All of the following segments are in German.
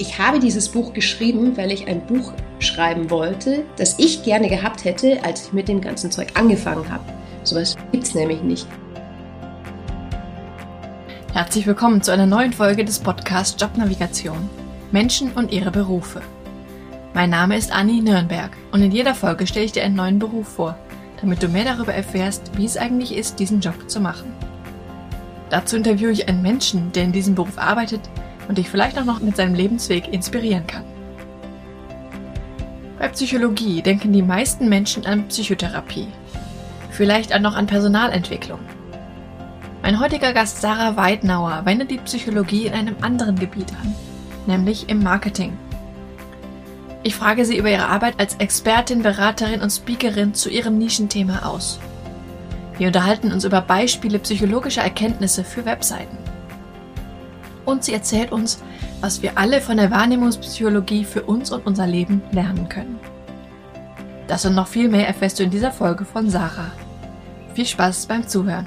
Ich habe dieses Buch geschrieben, weil ich ein Buch schreiben wollte, das ich gerne gehabt hätte, als ich mit dem ganzen Zeug angefangen habe. Sowas gibt es nämlich nicht. Herzlich willkommen zu einer neuen Folge des Podcasts Jobnavigation. Menschen und ihre Berufe. Mein Name ist Anni Nürnberg und in jeder Folge stelle ich dir einen neuen Beruf vor, damit du mehr darüber erfährst, wie es eigentlich ist, diesen Job zu machen. Dazu interviewe ich einen Menschen, der in diesem Beruf arbeitet und dich vielleicht auch noch mit seinem Lebensweg inspirieren kann. Bei Psychologie denken die meisten Menschen an Psychotherapie, vielleicht auch noch an Personalentwicklung. Mein heutiger Gast Sarah Weidnauer wendet die Psychologie in einem anderen Gebiet an, nämlich im Marketing. Ich frage sie über ihre Arbeit als Expertin, Beraterin und Speakerin zu ihrem Nischenthema aus. Wir unterhalten uns über Beispiele psychologischer Erkenntnisse für Webseiten und sie erzählt uns, was wir alle von der Wahrnehmungspsychologie für uns und unser Leben lernen können. Das und noch viel mehr erfährst du in dieser Folge von Sarah. Viel Spaß beim Zuhören.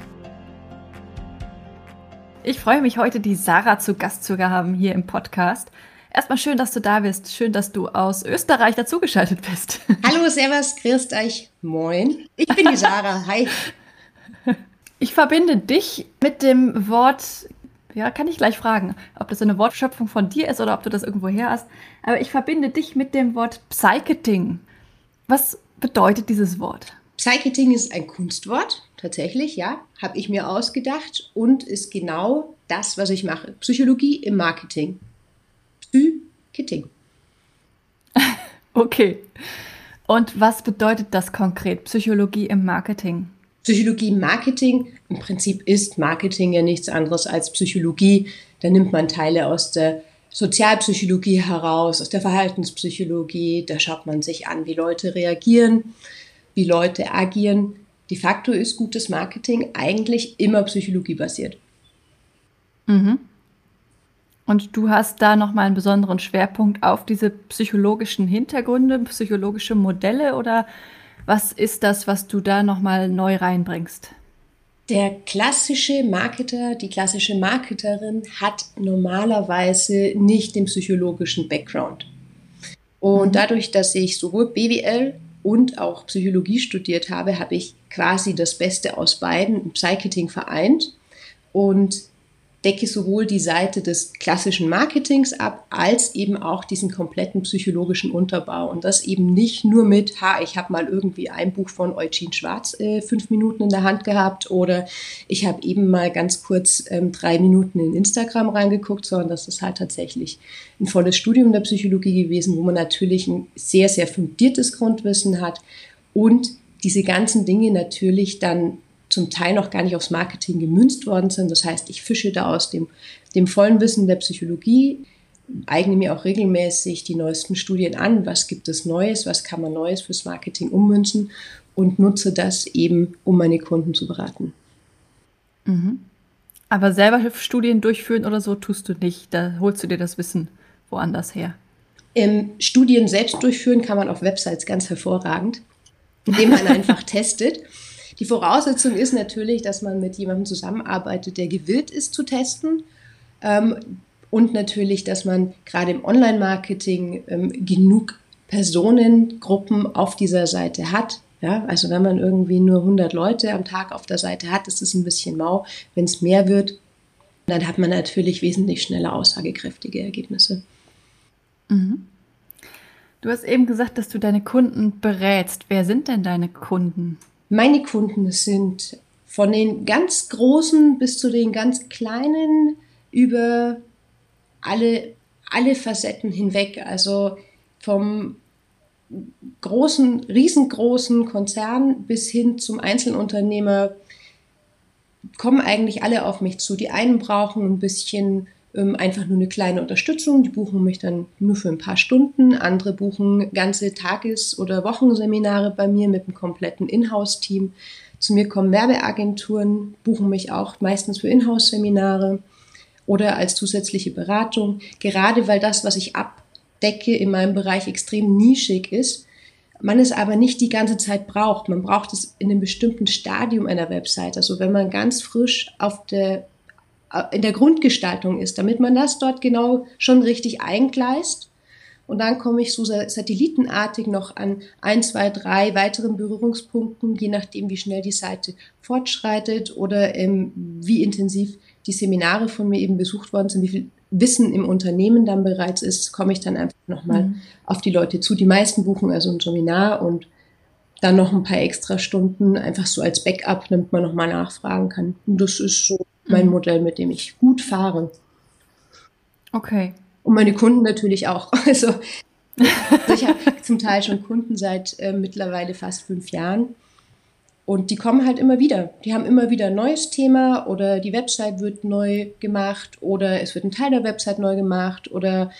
Ich freue mich heute, die Sarah zu Gast zu haben hier im Podcast. Erstmal schön, dass du da bist. Schön, dass du aus Österreich dazugeschaltet bist. Hallo, Servus, grüßt euch. Moin. Ich bin die Sarah. Hi. Ich verbinde dich mit dem Wort ja, kann ich gleich fragen, ob das eine Wortschöpfung von dir ist oder ob du das irgendwo her hast. Aber ich verbinde dich mit dem Wort Psycheting. Was bedeutet dieses Wort? Psycheting ist ein Kunstwort, tatsächlich, ja, habe ich mir ausgedacht und ist genau das, was ich mache. Psychologie im Marketing. Psycheting. okay. Und was bedeutet das konkret, Psychologie im Marketing? Psychologie Marketing, im Prinzip ist Marketing ja nichts anderes als Psychologie. Da nimmt man Teile aus der Sozialpsychologie heraus, aus der Verhaltenspsychologie. Da schaut man sich an, wie Leute reagieren, wie Leute agieren. De facto ist gutes Marketing eigentlich immer psychologiebasiert. Mhm. Und du hast da nochmal einen besonderen Schwerpunkt auf diese psychologischen Hintergründe, psychologische Modelle oder was ist das, was du da nochmal neu reinbringst? Der klassische Marketer, die klassische Marketerin hat normalerweise nicht den psychologischen Background. Und mhm. dadurch, dass ich sowohl BWL und auch Psychologie studiert habe, habe ich quasi das Beste aus beiden im Psycheting vereint. Und decke sowohl die Seite des klassischen Marketings ab, als eben auch diesen kompletten psychologischen Unterbau. Und das eben nicht nur mit, ha, ich habe mal irgendwie ein Buch von Eugene Schwarz äh, fünf Minuten in der Hand gehabt oder ich habe eben mal ganz kurz ähm, drei Minuten in Instagram reingeguckt, sondern das ist halt tatsächlich ein volles Studium der Psychologie gewesen, wo man natürlich ein sehr, sehr fundiertes Grundwissen hat und diese ganzen Dinge natürlich dann zum Teil noch gar nicht aufs Marketing gemünzt worden sind. Das heißt, ich fische da aus dem, dem vollen Wissen der Psychologie, eigne mir auch regelmäßig die neuesten Studien an, was gibt es Neues, was kann man Neues fürs Marketing ummünzen und nutze das eben, um meine Kunden zu beraten. Mhm. Aber selber Studien durchführen oder so tust du nicht, da holst du dir das Wissen woanders her. Ähm, Studien selbst durchführen kann man auf Websites ganz hervorragend, indem man einfach testet. Die Voraussetzung ist natürlich, dass man mit jemandem zusammenarbeitet, der gewillt ist zu testen. Ähm, und natürlich, dass man gerade im Online-Marketing ähm, genug Personengruppen auf dieser Seite hat. Ja, also wenn man irgendwie nur 100 Leute am Tag auf der Seite hat, ist es ein bisschen mau. Wenn es mehr wird, dann hat man natürlich wesentlich schneller aussagekräftige Ergebnisse. Mhm. Du hast eben gesagt, dass du deine Kunden berätst. Wer sind denn deine Kunden? Meine Kunden sind von den ganz großen bis zu den ganz kleinen über alle, alle Facetten hinweg. Also vom großen, riesengroßen Konzern bis hin zum Einzelunternehmer kommen eigentlich alle auf mich zu. Die einen brauchen ein bisschen ähm, einfach nur eine kleine Unterstützung. Die buchen mich dann nur für ein paar Stunden. Andere buchen ganze Tages- oder Wochenseminare bei mir mit einem kompletten Inhouse-Team. Zu mir kommen Werbeagenturen, buchen mich auch meistens für Inhouse-Seminare oder als zusätzliche Beratung. Gerade weil das, was ich abdecke in meinem Bereich extrem nischig ist, man es aber nicht die ganze Zeit braucht. Man braucht es in einem bestimmten Stadium einer Website. Also wenn man ganz frisch auf der in der Grundgestaltung ist, damit man das dort genau schon richtig eingleist. Und dann komme ich so satellitenartig noch an ein, zwei, drei weiteren Berührungspunkten, je nachdem, wie schnell die Seite fortschreitet oder ähm, wie intensiv die Seminare von mir eben besucht worden sind, wie viel Wissen im Unternehmen dann bereits ist, komme ich dann einfach nochmal mhm. auf die Leute zu. Die meisten buchen also ein Seminar und dann noch ein paar extra Stunden, einfach so als Backup, damit man nochmal nachfragen kann. Und das ist so mein mhm. Modell, mit dem ich gut fahre. Okay. Und meine Kunden natürlich auch. Also, also ich habe zum Teil schon Kunden seit äh, mittlerweile fast fünf Jahren. Und die kommen halt immer wieder. Die haben immer wieder ein neues Thema oder die Website wird neu gemacht oder es wird ein Teil der Website neu gemacht oder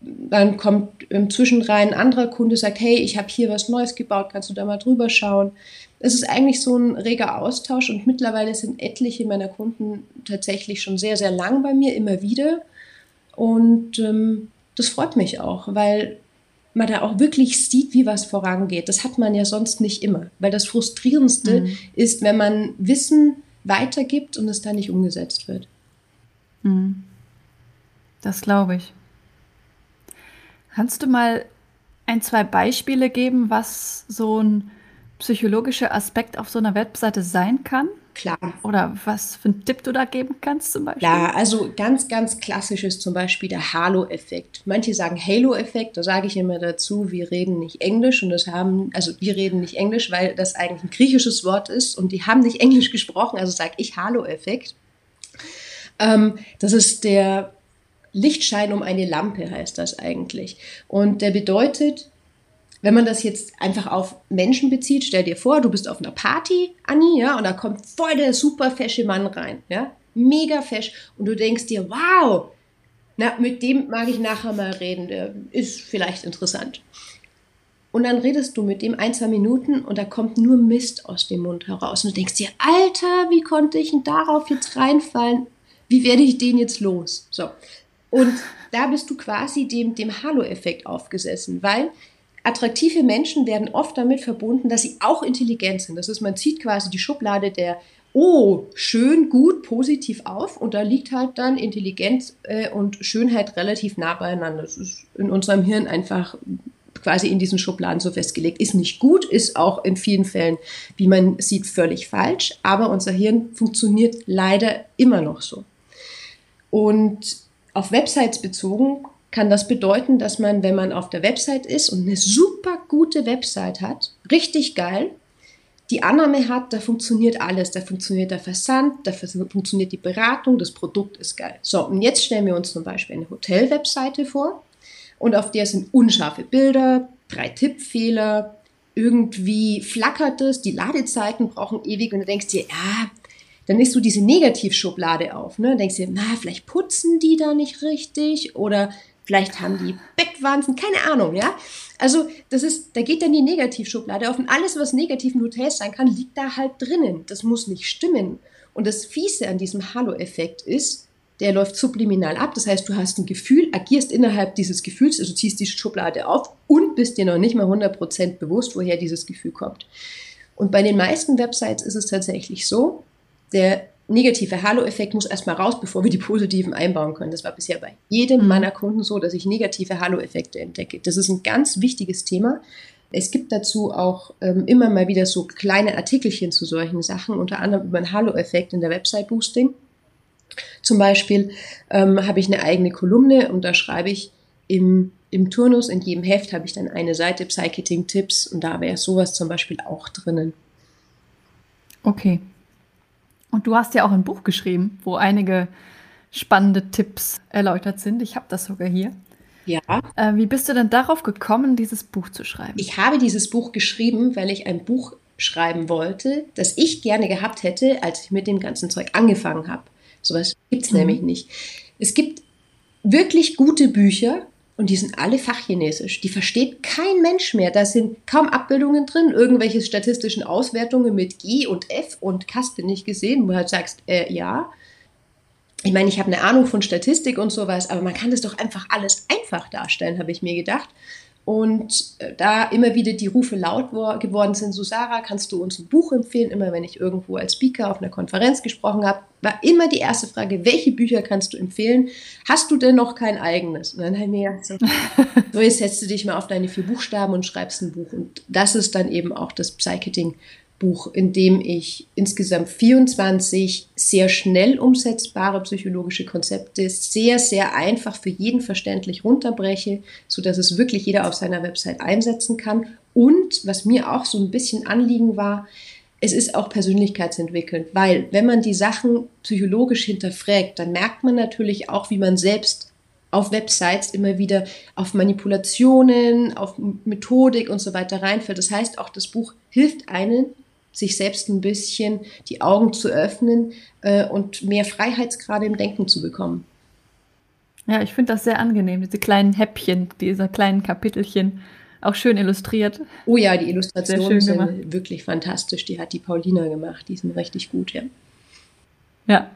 dann kommt im Zwischenrein ein anderer Kunde, sagt, hey, ich habe hier was Neues gebaut, kannst du da mal drüber schauen? Es ist eigentlich so ein reger Austausch und mittlerweile sind etliche meiner Kunden tatsächlich schon sehr, sehr lang bei mir, immer wieder. Und ähm, das freut mich auch, weil man da auch wirklich sieht, wie was vorangeht. Das hat man ja sonst nicht immer, weil das Frustrierendste mhm. ist, wenn man Wissen weitergibt und es dann nicht umgesetzt wird. Mhm. Das glaube ich. Kannst du mal ein, zwei Beispiele geben, was so ein psychologischer Aspekt auf so einer Webseite sein kann? Klar. Oder was für einen Tipp du da geben kannst zum Beispiel? Ja, also ganz, ganz klassisch ist zum Beispiel der Halo-Effekt. Manche sagen Halo-Effekt, da sage ich immer dazu, wir reden nicht Englisch und das haben, also wir reden nicht Englisch, weil das eigentlich ein griechisches Wort ist und die haben nicht Englisch gesprochen, also sage ich Halo-Effekt. Ähm, das ist der Lichtschein um eine Lampe, heißt das eigentlich. Und der bedeutet, wenn man das jetzt einfach auf Menschen bezieht, stell dir vor, du bist auf einer Party, Anni, ja, und da kommt voll der super fesche Mann rein, ja, mega fesch, und du denkst dir, wow, na, mit dem mag ich nachher mal reden, der ist vielleicht interessant. Und dann redest du mit dem ein, zwei Minuten und da kommt nur Mist aus dem Mund heraus. Und du denkst dir, Alter, wie konnte ich denn darauf jetzt reinfallen? Wie werde ich den jetzt los? So. Und da bist du quasi dem, dem Halo-Effekt aufgesessen, weil attraktive Menschen werden oft damit verbunden, dass sie auch intelligent sind. Das ist, man zieht quasi die Schublade der Oh, schön, gut, positiv auf und da liegt halt dann Intelligenz äh, und Schönheit relativ nah beieinander. Das ist in unserem Hirn einfach quasi in diesen Schubladen so festgelegt. Ist nicht gut, ist auch in vielen Fällen, wie man sieht, völlig falsch, aber unser Hirn funktioniert leider immer noch so. Und auf Websites bezogen kann das bedeuten, dass man, wenn man auf der Website ist und eine super gute Website hat, richtig geil, die Annahme hat, da funktioniert alles. Da funktioniert der Versand, da funktioniert die Beratung, das Produkt ist geil. So, und jetzt stellen wir uns zum Beispiel eine Hotel-Webseite vor und auf der sind unscharfe Bilder, drei Tippfehler, irgendwie flackert es, die Ladezeiten brauchen ewig und du denkst dir, ja, dann ist so diese Negativschublade auf. Ne? Denkst dir, na, vielleicht putzen die da nicht richtig oder Vielleicht haben die Bettwanzen, keine Ahnung, ja. Also, das ist, da geht dann die Negativschublade auf und alles, was negativ in Hotels sein kann, liegt da halt drinnen. Das muss nicht stimmen. Und das Fiese an diesem Hallo-Effekt ist, der läuft subliminal ab. Das heißt, du hast ein Gefühl, agierst innerhalb dieses Gefühls, also ziehst die Schublade auf und bist dir noch nicht mal 100% bewusst, woher dieses Gefühl kommt. Und bei den meisten Websites ist es tatsächlich so, der negative Halo-Effekt muss erstmal raus, bevor wir die positiven einbauen können. Das war bisher bei jedem mhm. meiner Kunden so, dass ich negative Halo-Effekte entdecke. Das ist ein ganz wichtiges Thema. Es gibt dazu auch ähm, immer mal wieder so kleine Artikelchen zu solchen Sachen, unter anderem über den Halo-Effekt in der Website-Boosting. Zum Beispiel ähm, habe ich eine eigene Kolumne und da schreibe ich im, im Turnus, in jedem Heft habe ich dann eine Seite Psychiting-Tipps und da wäre sowas zum Beispiel auch drinnen. Okay, und du hast ja auch ein Buch geschrieben, wo einige spannende Tipps erläutert sind. Ich habe das sogar hier. Ja. Äh, wie bist du denn darauf gekommen, dieses Buch zu schreiben? Ich habe dieses Buch geschrieben, weil ich ein Buch schreiben wollte, das ich gerne gehabt hätte, als ich mit dem ganzen Zeug angefangen habe. Sowas gibt es mhm. nämlich nicht. Es gibt wirklich gute Bücher, und die sind alle fachchinesisch. Die versteht kein Mensch mehr. Da sind kaum Abbildungen drin, irgendwelche statistischen Auswertungen mit G und F und hast du nicht gesehen, wo du halt sagst, äh, ja. Ich meine, ich habe eine Ahnung von Statistik und sowas, aber man kann das doch einfach alles einfach darstellen, habe ich mir gedacht. Und äh, da immer wieder die Rufe laut geworden sind, so Sarah, kannst du uns ein Buch empfehlen? Immer wenn ich irgendwo als Speaker auf einer Konferenz gesprochen habe, war immer die erste Frage, welche Bücher kannst du empfehlen? Hast du denn noch kein eigenes? Und dann habe ich mir gedacht, so, so, jetzt setzt du dich mal auf deine vier Buchstaben und schreibst ein Buch. Und das ist dann eben auch das Psycheting Buch, in dem ich insgesamt 24 sehr schnell umsetzbare psychologische Konzepte sehr, sehr einfach für jeden verständlich runterbreche, sodass es wirklich jeder auf seiner Website einsetzen kann. Und was mir auch so ein bisschen Anliegen war, es ist auch persönlichkeitsentwickelnd, weil wenn man die Sachen psychologisch hinterfragt, dann merkt man natürlich auch, wie man selbst auf Websites immer wieder auf Manipulationen, auf Methodik und so weiter reinfällt. Das heißt, auch das Buch hilft einen, sich selbst ein bisschen die Augen zu öffnen äh, und mehr Freiheitsgrade im Denken zu bekommen. Ja, ich finde das sehr angenehm, diese kleinen Häppchen, diese kleinen Kapitelchen, auch schön illustriert. Oh ja, die Illustrationen sind gemacht. wirklich fantastisch. Die hat die Paulina gemacht, die sind richtig gut, ja. Ja.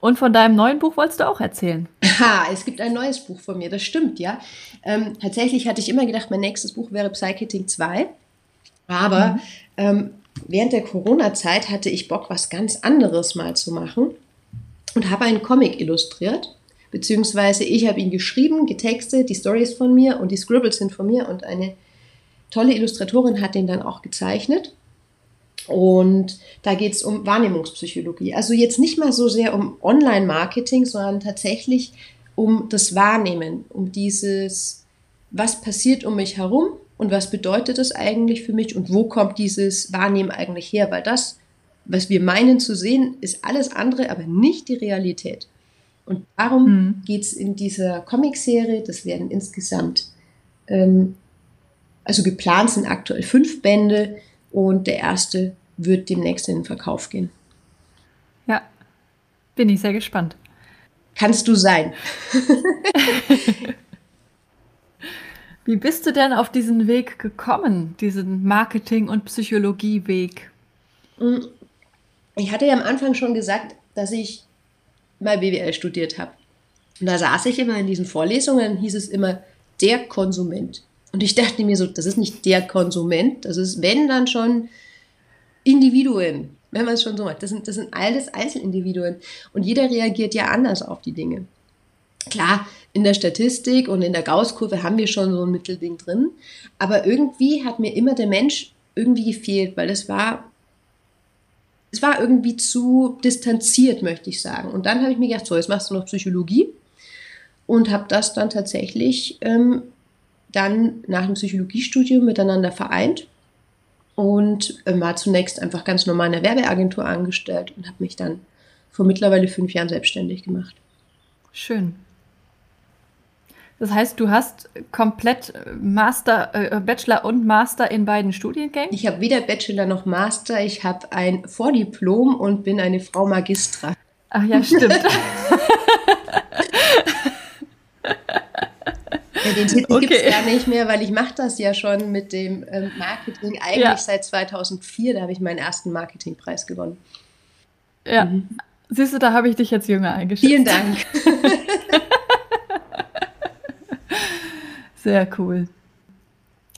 Und von deinem neuen Buch wolltest du auch erzählen? Ha, es gibt ein neues Buch von mir, das stimmt, ja. Ähm, tatsächlich hatte ich immer gedacht, mein nächstes Buch wäre Psychitting 2. Aber mhm. ähm, während der Corona-Zeit hatte ich Bock, was ganz anderes mal zu machen und habe einen Comic illustriert. Beziehungsweise ich habe ihn geschrieben, getextet, die Stories von mir und die Scribbles sind von mir und eine tolle Illustratorin hat den dann auch gezeichnet. Und da geht es um Wahrnehmungspsychologie. Also jetzt nicht mal so sehr um Online-Marketing, sondern tatsächlich um das Wahrnehmen, um dieses, was passiert um mich herum und was bedeutet das eigentlich für mich und wo kommt dieses Wahrnehmen eigentlich her? Weil das, was wir meinen zu sehen, ist alles andere, aber nicht die Realität. Und darum mhm. geht es in dieser Comicserie, das werden insgesamt, ähm, also geplant sind aktuell fünf Bände und der erste wird demnächst in den Verkauf gehen. Ja, bin ich sehr gespannt. Kannst du sein. Wie bist du denn auf diesen Weg gekommen, diesen Marketing- und Psychologie-Weg? Mm, ich hatte ja am Anfang schon gesagt, dass ich mal BWL studiert habe. Und da saß ich immer in diesen Vorlesungen, hieß es immer der Konsument. Und ich dachte mir so, das ist nicht der Konsument, das ist, wenn dann schon Individuen, wenn man es schon so macht. Das sind, das sind alles Einzelindividuen. Und jeder reagiert ja anders auf die Dinge. Klar, in der Statistik und in der Gaußkurve haben wir schon so ein Mittelding drin, aber irgendwie hat mir immer der Mensch irgendwie gefehlt, weil das war es war irgendwie zu distanziert, möchte ich sagen. Und dann habe ich mir gedacht, so, jetzt machst du noch Psychologie und habe das dann tatsächlich ähm, dann nach dem Psychologiestudium miteinander vereint und äh, war zunächst einfach ganz normal in der Werbeagentur angestellt und habe mich dann vor mittlerweile fünf Jahren selbstständig gemacht. Schön. Das heißt, du hast komplett Master, äh, Bachelor und Master in beiden Studiengängen? Ich habe weder Bachelor noch Master. Ich habe ein Vordiplom und bin eine Frau Magistra. Ach ja, stimmt. Ja, den Titel okay. gibt es gar nicht mehr, weil ich mache das ja schon mit dem ähm, Marketing eigentlich ja. seit 2004. Da habe ich meinen ersten Marketingpreis gewonnen. Ja, mhm. siehst du, da habe ich dich jetzt jünger eingeschätzt. Vielen Dank. Sehr cool.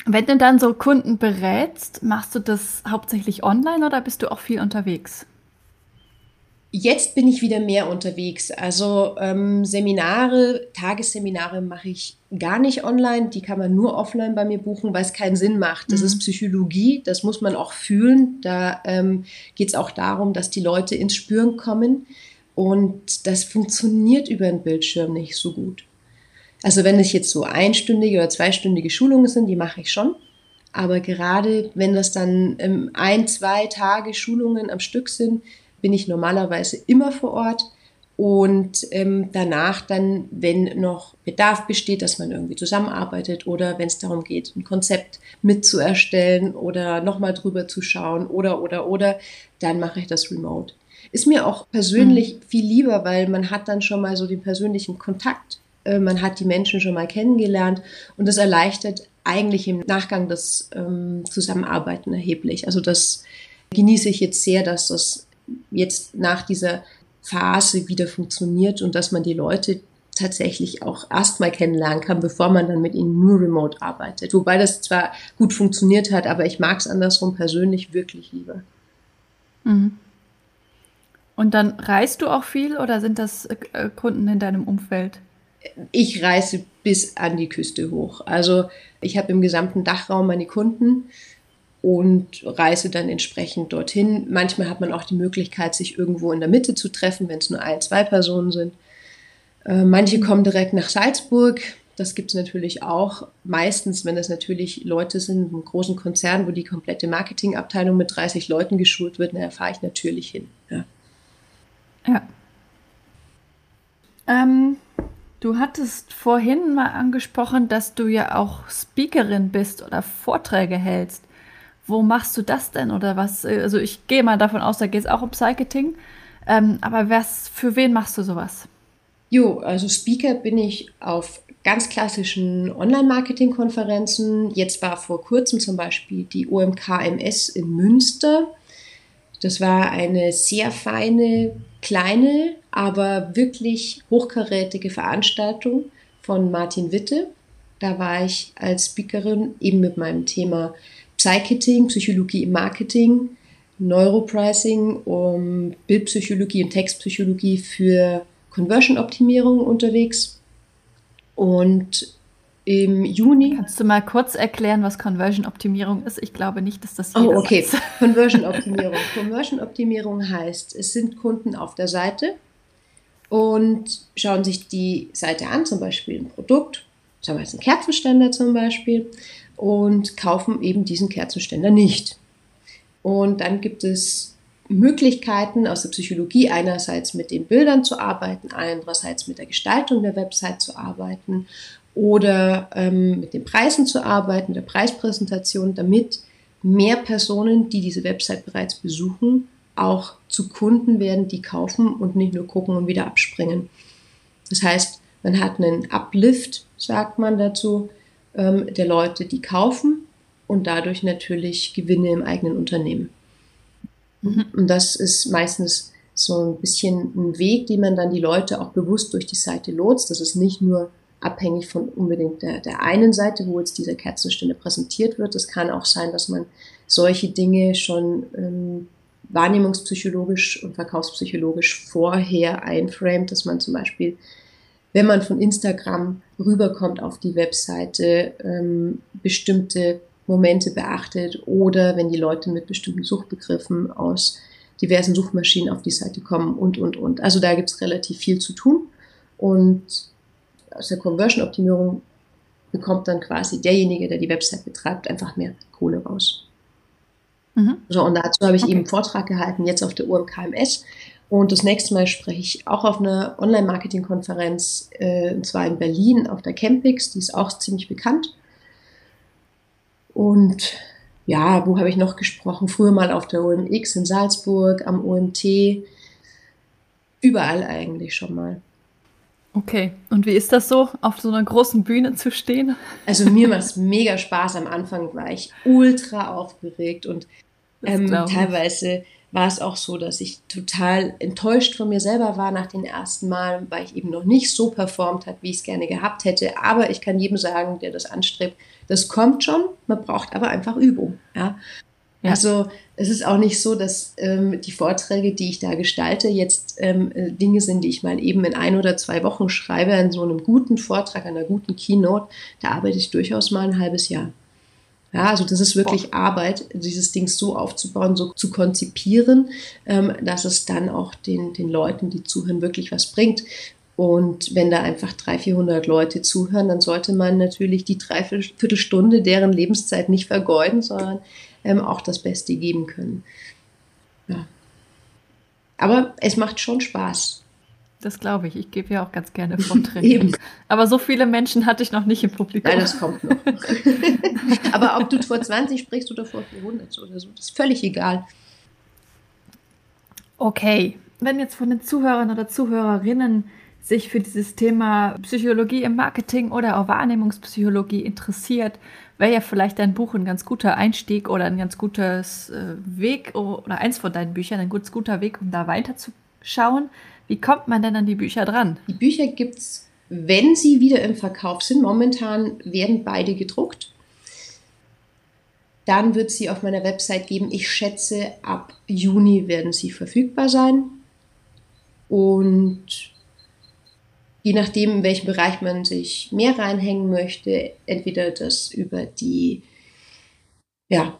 Wenn du dann so Kunden berätst, machst du das hauptsächlich online oder bist du auch viel unterwegs? Jetzt bin ich wieder mehr unterwegs. Also ähm, Seminare, Tagesseminare mache ich gar nicht online. Die kann man nur offline bei mir buchen, weil es keinen Sinn macht. Das mhm. ist Psychologie, das muss man auch fühlen. Da ähm, geht es auch darum, dass die Leute ins Spüren kommen. Und das funktioniert über den Bildschirm nicht so gut. Also wenn es jetzt so einstündige oder zweistündige Schulungen sind, die mache ich schon. Aber gerade wenn das dann ähm, ein, zwei Tage Schulungen am Stück sind, bin ich normalerweise immer vor Ort. Und ähm, danach dann, wenn noch Bedarf besteht, dass man irgendwie zusammenarbeitet oder wenn es darum geht, ein Konzept mitzuerstellen oder nochmal drüber zu schauen oder, oder, oder, dann mache ich das remote. Ist mir auch persönlich mhm. viel lieber, weil man hat dann schon mal so den persönlichen Kontakt man hat die Menschen schon mal kennengelernt und das erleichtert eigentlich im Nachgang das ähm, Zusammenarbeiten erheblich. Also das genieße ich jetzt sehr, dass das jetzt nach dieser Phase wieder funktioniert und dass man die Leute, tatsächlich auch erstmal kennenlernen kann, bevor man dann mit ihnen nur remote arbeitet. Wobei das zwar gut funktioniert hat, aber ich mag es andersrum persönlich wirklich lieber. Mhm. Und dann reist du auch viel oder sind das äh, Kunden in deinem Umfeld? Ich reise bis an die Küste hoch. Also ich habe im gesamten Dachraum meine Kunden und reise dann entsprechend dorthin. Manchmal hat man auch die Möglichkeit, sich irgendwo in der Mitte zu treffen, wenn es nur ein, zwei Personen sind. Äh, manche kommen direkt nach Salzburg. Das gibt es natürlich auch. Meistens, wenn das natürlich Leute sind, im großen Konzern, wo die komplette Marketingabteilung mit 30 Leuten geschult wird, dann fahre ich natürlich hin. Ja. ja. Ähm, du hattest vorhin mal angesprochen, dass du ja auch Speakerin bist oder Vorträge hältst. Wo machst du das denn oder was? Also ich gehe mal davon aus, da geht es auch um Psycheting. Ähm, aber was, für wen machst du sowas? Jo, also Speaker bin ich auf ganz Online-Marketing-Konferenzen. Jetzt war vor kurzem zum Beispiel die OMKMS in Münster. Das war eine sehr feine, kleine, aber wirklich hochkarätige Veranstaltung von Martin Witte. Da war ich als Speakerin eben mit meinem Thema Psychitting, Psychologie im Marketing, Neuropricing, um Bildpsychologie und Textpsychologie für Conversion-Optimierung unterwegs. Und im Juni. Kannst du mal kurz erklären, was Conversion-Optimierung ist? Ich glaube nicht, dass das jeder Oh, okay. Conversion-Optimierung. Conversion-Optimierung heißt, es sind Kunden auf der Seite und schauen sich die Seite an, zum Beispiel ein Produkt, sagen wir jetzt einen Kerzenständer zum Beispiel, und kaufen eben diesen Kerzenständer nicht. Und dann gibt es Möglichkeiten aus der Psychologie, einerseits mit den Bildern zu arbeiten, andererseits mit der Gestaltung der Website zu arbeiten oder ähm, mit den Preisen zu arbeiten, der Preispräsentation, damit mehr Personen, die diese Website bereits besuchen, auch zu Kunden werden, die kaufen und nicht nur gucken und wieder abspringen. Das heißt, man hat einen Uplift, sagt man dazu, ähm, der Leute, die kaufen und dadurch natürlich Gewinne im eigenen Unternehmen. Mhm. Und das ist meistens so ein bisschen ein Weg, den man dann die Leute auch bewusst durch die Seite lotst. Das ist nicht nur abhängig von unbedingt der, der einen Seite, wo jetzt dieser Kerzenstände präsentiert wird. Es kann auch sein, dass man solche Dinge schon ähm, wahrnehmungspsychologisch und verkaufspsychologisch vorher einframet, dass man zum Beispiel, wenn man von Instagram rüberkommt auf die Webseite, ähm, bestimmte Momente beachtet oder wenn die Leute mit bestimmten Suchbegriffen aus diversen Suchmaschinen auf die Seite kommen und, und, und. Also da gibt es relativ viel zu tun und aus der Conversion-Optimierung bekommt dann quasi derjenige, der die Website betreibt, einfach mehr Kohle raus. Mhm. So, und dazu habe ich okay. eben einen Vortrag gehalten, jetzt auf der UMKMS. Und das nächste Mal spreche ich auch auf einer Online-Marketing-Konferenz, äh, und zwar in Berlin auf der Campix, die ist auch ziemlich bekannt. Und ja, wo habe ich noch gesprochen? Früher mal auf der OMX in Salzburg, am OMT, überall eigentlich schon mal. Okay, und wie ist das so, auf so einer großen Bühne zu stehen? Also mir macht es mega Spaß. Am Anfang war ich ultra aufgeregt und ähm, teilweise war es auch so, dass ich total enttäuscht von mir selber war nach den ersten Malen, weil ich eben noch nicht so performt hat, wie ich es gerne gehabt hätte. Aber ich kann jedem sagen, der das anstrebt, das kommt schon, man braucht aber einfach Übung. Ja? ja. Also es ist auch nicht so, dass ähm, die Vorträge, die ich da gestalte, jetzt ähm, äh, Dinge sind, die ich mal eben in ein oder zwei Wochen schreibe, an so einem guten Vortrag, einer guten Keynote, da arbeite ich durchaus mal ein halbes Jahr. Ja, also das ist wirklich Boah. Arbeit, dieses Ding so aufzubauen, so zu konzipieren, ähm, dass es dann auch den, den Leuten, die zuhören, wirklich was bringt. Und wenn da einfach 300, 400 Leute zuhören, dann sollte man natürlich die Dreiviertelstunde deren Lebenszeit nicht vergeuden, sondern ähm, auch das Beste geben können. Ja. Aber es macht schon Spaß. Das glaube ich. Ich gebe ja auch ganz gerne Vorträge. Eben. Aber so viele Menschen hatte ich noch nicht im Publikum. Nein, das kommt noch. Aber ob du vor 20 sprichst oder vor 400 oder so, das ist völlig egal. Okay, wenn jetzt von den Zuhörern oder Zuhörerinnen sich für dieses Thema Psychologie im Marketing oder auch Wahrnehmungspsychologie interessiert, wäre ja vielleicht dein Buch ein ganz guter Einstieg oder ein ganz gutes äh, Weg oder eins von deinen Büchern ein ganz guter Weg, um da weiterzuschauen. Wie kommt man denn an die Bücher dran? Die Bücher gibt es wenn sie wieder im Verkauf sind, momentan werden beide gedruckt, dann wird sie auf meiner Website geben. Ich schätze, ab Juni werden sie verfügbar sein. Und je nachdem, in welchem Bereich man sich mehr reinhängen möchte, entweder das über die ja,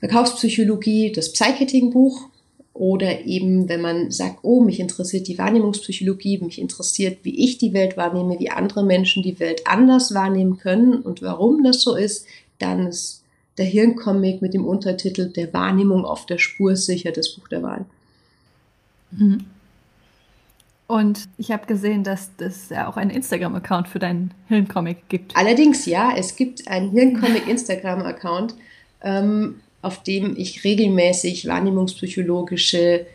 Verkaufspsychologie, das Psycheting-Buch oder eben, wenn man sagt, oh, mich interessiert die Wahrnehmungspsychologie, mich interessiert, wie ich die Welt wahrnehme, wie andere Menschen die Welt anders wahrnehmen können und warum das so ist, dann ist der Hirncomic mit dem Untertitel Der Wahrnehmung auf der Spur sicher das Buch der Wahl. Mhm. Und ich habe gesehen, dass es ja auch einen Instagram-Account für deinen Hirncomic gibt. Allerdings ja, es gibt einen Hirncomic-Instagram-Account. Ähm, auf dem ich regelmäßig wahrnehmungspsychologische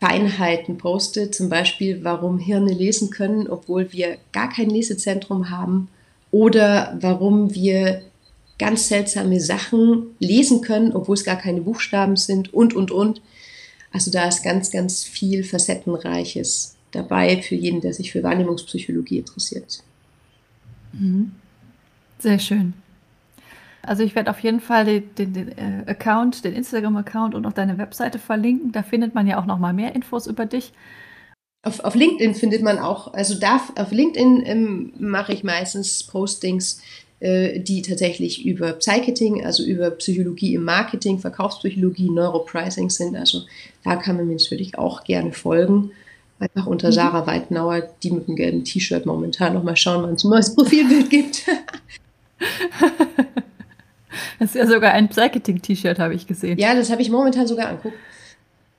Feinheiten poste, zum Beispiel, warum Hirne lesen können, obwohl wir gar kein Lesezentrum haben, oder warum wir ganz seltsame Sachen lesen können, obwohl es gar keine Buchstaben sind und, und, und. Also da ist ganz, ganz viel Facettenreiches dabei für jeden, der sich für Wahrnehmungspsychologie interessiert. Mhm. Sehr schön. Also ich werde auf jeden Fall den, den, den äh, Account, den Instagram-Account und auch deine Webseite verlinken. Da findet man ja auch noch mal mehr Infos über dich. Auf, auf LinkedIn findet man auch, also da, auf LinkedIn ähm, mache ich meistens Postings, äh, die tatsächlich über Psycheting, also über Psychologie im Marketing, Verkaufspsychologie, Neuropricing sind. Also da kann man mir natürlich auch gerne folgen. Einfach unter mhm. Sarah Weidnauer, die mit dem gelben T-Shirt momentan noch mal schauen, wann es ein neues Profilbild gibt. Das ist ja sogar ein Psycheting-T-Shirt, habe ich gesehen. Ja, das habe ich momentan sogar anguckt.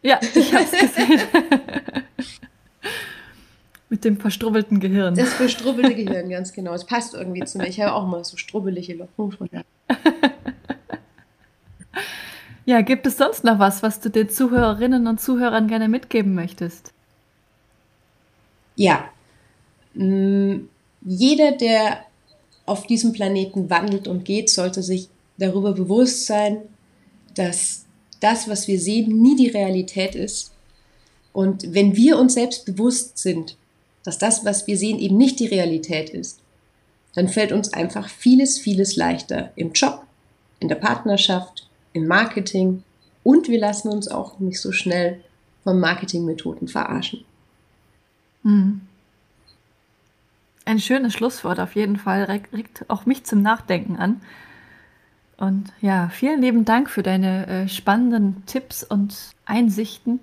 Ja, ich habe es gesehen. Mit dem verstrubbelten Gehirn. Das verstrubbelte Gehirn, ganz genau. Es passt irgendwie zu mir. Ich habe auch mal so strubbelige Locken. Ja, gibt es sonst noch was, was du den Zuhörerinnen und Zuhörern gerne mitgeben möchtest? Ja. Mm, jeder, der auf diesem Planeten wandelt und geht, sollte sich darüber bewusst sein, dass das, was wir sehen, nie die Realität ist. Und wenn wir uns selbst bewusst sind, dass das, was wir sehen, eben nicht die Realität ist, dann fällt uns einfach vieles, vieles leichter im Job, in der Partnerschaft, im Marketing und wir lassen uns auch nicht so schnell von Marketingmethoden verarschen. Hm. Ein schönes Schlusswort auf jeden Fall, regt auch mich zum Nachdenken an. Und ja, vielen lieben Dank für deine äh, spannenden Tipps und Einsichten.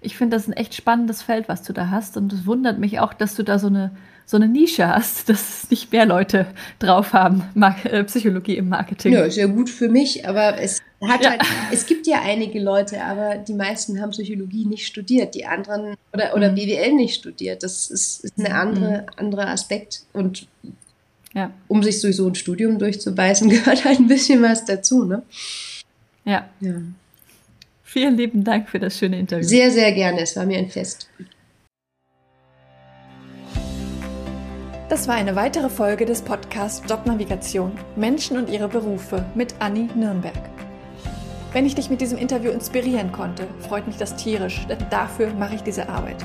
Ich finde das ein echt spannendes Feld, was du da hast. Und es wundert mich auch, dass du da so eine, so eine Nische hast, dass es nicht mehr Leute drauf haben, Mar äh, Psychologie im Marketing. Ja, ist ja gut für mich, aber es hat ja. halt, es gibt ja einige Leute, aber die meisten haben Psychologie nicht studiert, die anderen oder, oder mhm. BWL nicht studiert. Das ist, ist ein andere, mhm. anderer Aspekt. Und ja. Um sich durch so ein Studium durchzubeißen, gehört halt ein bisschen was dazu, ne? Ja. ja. Vielen lieben Dank für das schöne Interview. Sehr, sehr gerne. Es war mir ein Fest. Das war eine weitere Folge des Podcasts Jobnavigation Menschen und ihre Berufe mit Anni Nürnberg. Wenn ich dich mit diesem Interview inspirieren konnte, freut mich das tierisch, denn dafür mache ich diese Arbeit.